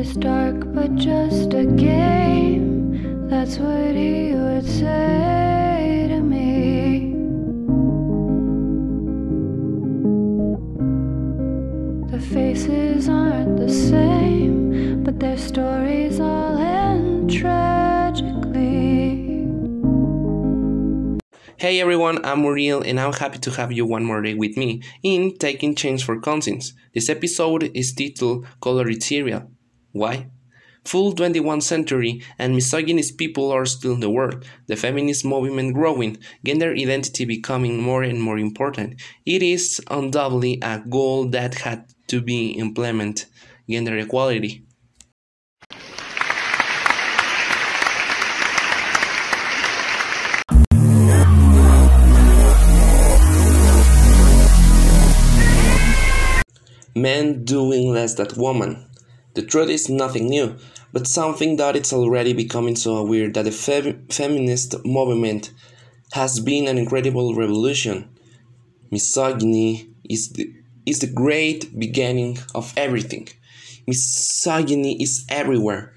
is dark but just a game. That's what he would say to me. The faces aren't the same, but their stories all end tragically. Hey everyone, I'm Muriel and I'm happy to have you one more day with me in Taking Change for Conscience. This episode is titled Colored Cereal. Why? Full 21st century and misogynist people are still in the world, the feminist movement growing, gender identity becoming more and more important. It is undoubtedly a goal that had to be implemented, gender equality. Men doing less than women. The truth is nothing new, but something that it's already becoming so aware that the fem- feminist movement has been an incredible revolution. Misogyny is the, is the great beginning of everything. Misogyny is everywhere.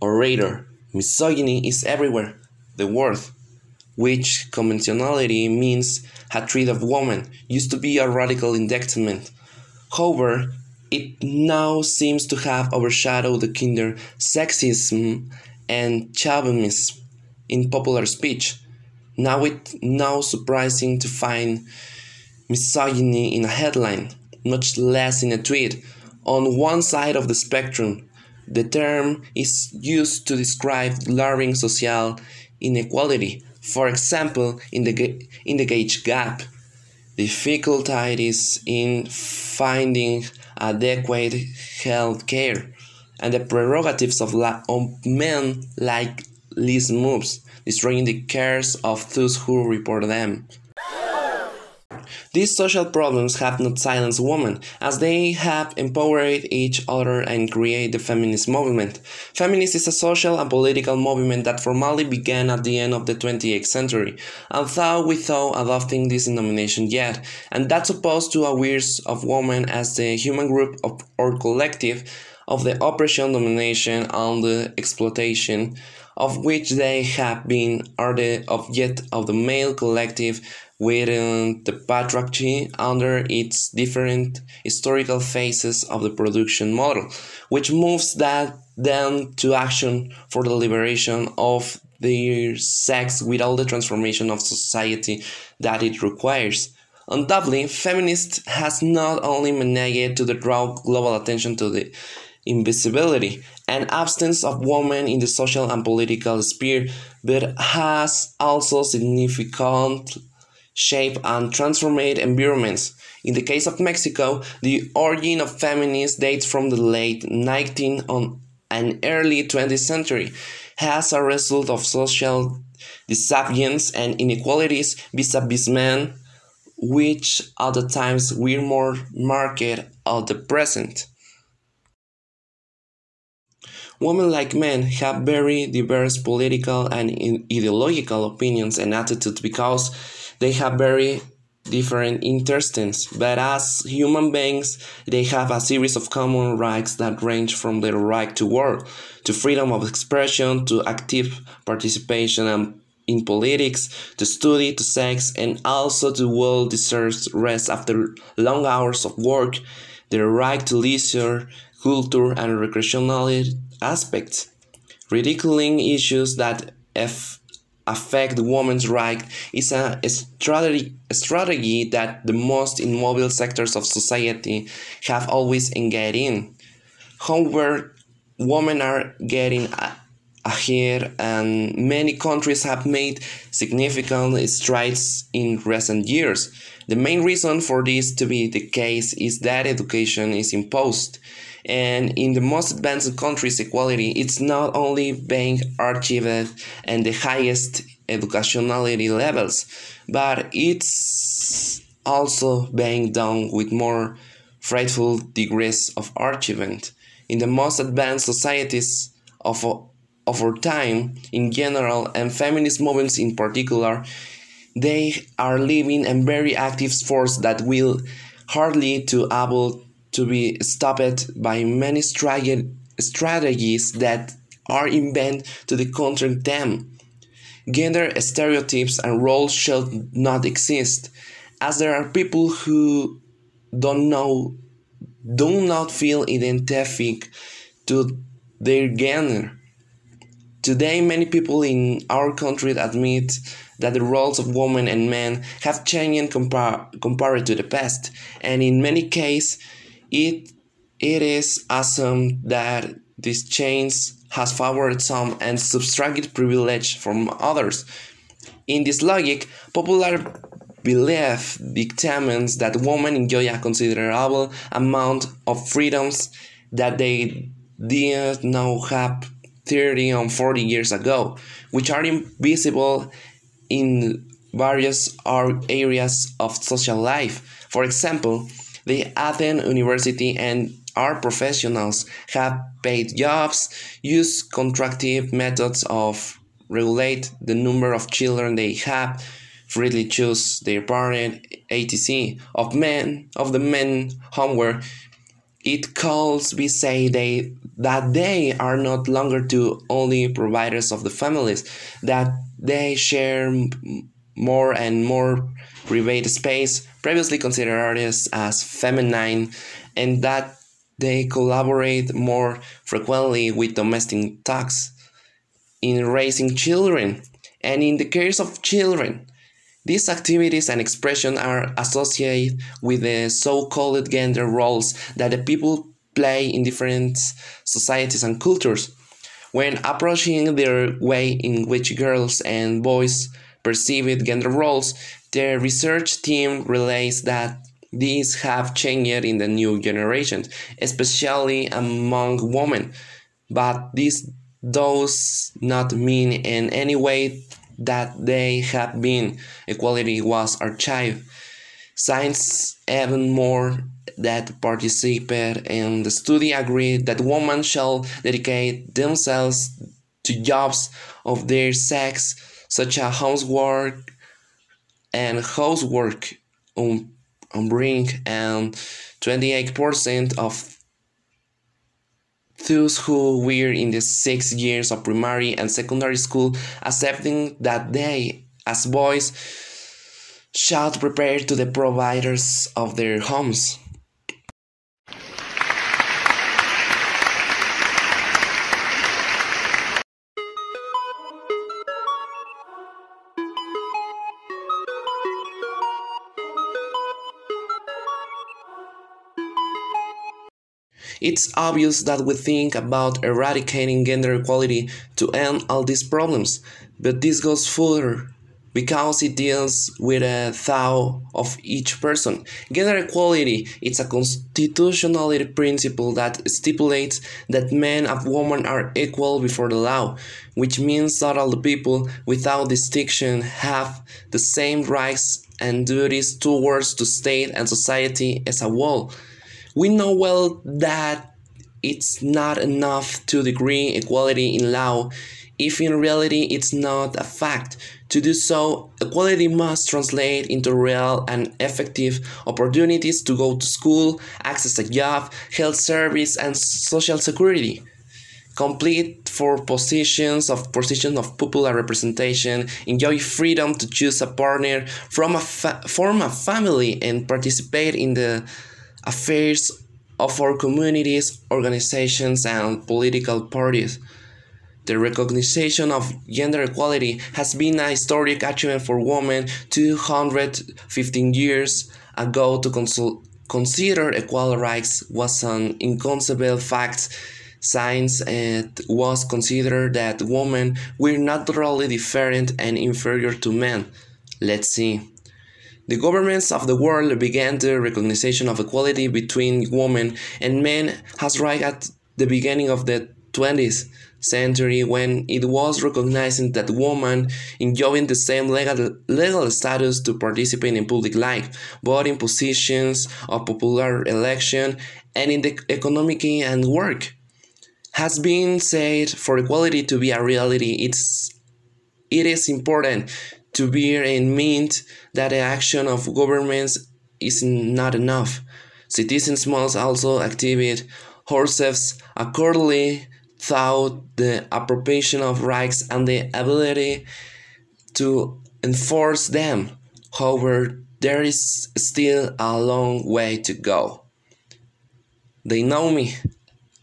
Orator, misogyny is everywhere. The word, which conventionality means hatred of woman, used to be a radical indictment However, it now seems to have overshadowed the kinder sexism and chauvinism in popular speech. Now it's now surprising to find misogyny in a headline, much less in a tweet. On one side of the spectrum, the term is used to describe glaring social inequality. For example, in the, in the age gap, difficulties in finding adequate health care, and the prerogatives of, of men like least moves, destroying the cares of those who report them. These social problems have not silenced women, as they have empowered each other and created the feminist movement. Feminist is a social and political movement that formally began at the end of the 20th century, although without adopting this denomination yet, and that's opposed to awareness of women as the human group of, or collective of the oppression, domination, and the exploitation of which they have been are the object of the male collective within the patriarchy under its different historical phases of the production model, which moves that then to action for the liberation of their sex with all the transformation of society that it requires. Undoubtedly, feminist has not only managed to draw global attention to the invisibility and absence of women in the social and political sphere, but has also significant shape and transformed environments. In the case of Mexico, the origin of feminism dates from the late 19th and early 20th century as a result of social disobedience and inequalities vis-a-vis men, which at the times were more marked at the present. Women, like men, have very diverse political and ideological opinions and attitudes because they have very different interests, but as human beings, they have a series of common rights that range from the right to work, to freedom of expression, to active participation in politics, to study, to sex, and also to well deserved rest after long hours of work, their right to leisure, culture, and recreational aspects, ridiculing issues that affect women's rights is a strategy, a strategy that the most immobile sectors of society have always engaged in. However, women are getting ahead and many countries have made significant strides in recent years. The main reason for this to be the case is that education is imposed and in the most advanced countries, equality is not only being achieved and the highest educationality levels, but it's also being done with more frightful degrees of achievement. In the most advanced societies of, our time in general and feminist movements in particular, they are living a very active force that will hardly to able to be stopped by many strategies that are invented to counter them. Gender stereotypes and roles should not exist, as there are people who don't know, do not feel identified to their gender. Today, many people in our country admit that the roles of women and men have changed compar- compared to the past, and in many cases, it it is assumed that this change has favored some and subtracted privilege from others. In this logic, popular belief determines that women enjoy a considerable amount of freedoms that they did not have 30 and 40 years ago, which are invisible in various areas of social life. For example, the Athens University and our professionals have paid jobs, use contractive methods of regulate the number of children they have, freely choose their parent, etc. Of men, of the men homework, it calls we say they that they are not longer to only providers of the families, that they share more and more private space, previously considered artists as feminine, and that they collaborate more frequently with domestic tasks in raising children. And in the case of children, these activities and expression are associated with the so-called gender roles that the people play in different societies and cultures. When approaching the way in which girls and boys perceive gender roles, the research team relates that these have changed in the new generation, especially among women, but this does not mean in any way that they have been. Equality was archived. Science even more that participate in the study agreed that women shall dedicate themselves to jobs of their sex, such as housework and housework. Um, on brink and 28% of those who were in the six years of primary and secondary school accepting that they, as boys, shall prepare to the providers of their homes. It's obvious that we think about eradicating gender equality to end all these problems, but this goes further because it deals with a thought of each person. Gender equality is a constitutional principle that stipulates that men and women are equal before the law, which means that all the people, without distinction, have the same rights and duties towards the state and society as a whole. We know well that it's not enough to decree equality in law if in reality it's not a fact. To do so, equality must translate into real and effective opportunities to go to school, access a job, health service, and social security. Complete for positions of position of popular representation, enjoy freedom to choose a partner, from a form a family, and participate in the affairs of our communities, organizations, and political parties. The recognition of gender equality has been a historic achievement for women 215 years ago to consider equal rights was an inconceivable fact since it eh, was considered that women were naturally different and inferior to men. Let's see. The governments of the world began the recognition of equality between women and men as right at the beginning of the 20th century when it was recognized that women enjoying the same legal, legal status to participate in public life, both in positions of popular election and in the economic and work. Has been said for equality to be a reality, it's it is important to bear in mind that the action of governments is not enough. Citizens must also activate ourselves accordingly through the appropriation of rights and the ability to enforce them. However, there is still a long way to go. They know me.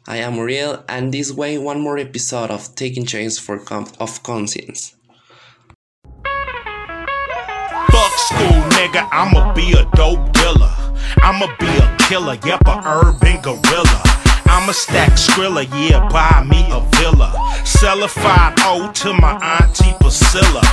I am real, and this way, one more episode of Taking Chains for com- of Conscience. Nigga, I'ma be a dope dealer. I'ma be a killer, yep, a urban gorilla. I'ma stack Skrilla, yeah, buy me a villa. Sell a 5 to my auntie Priscilla.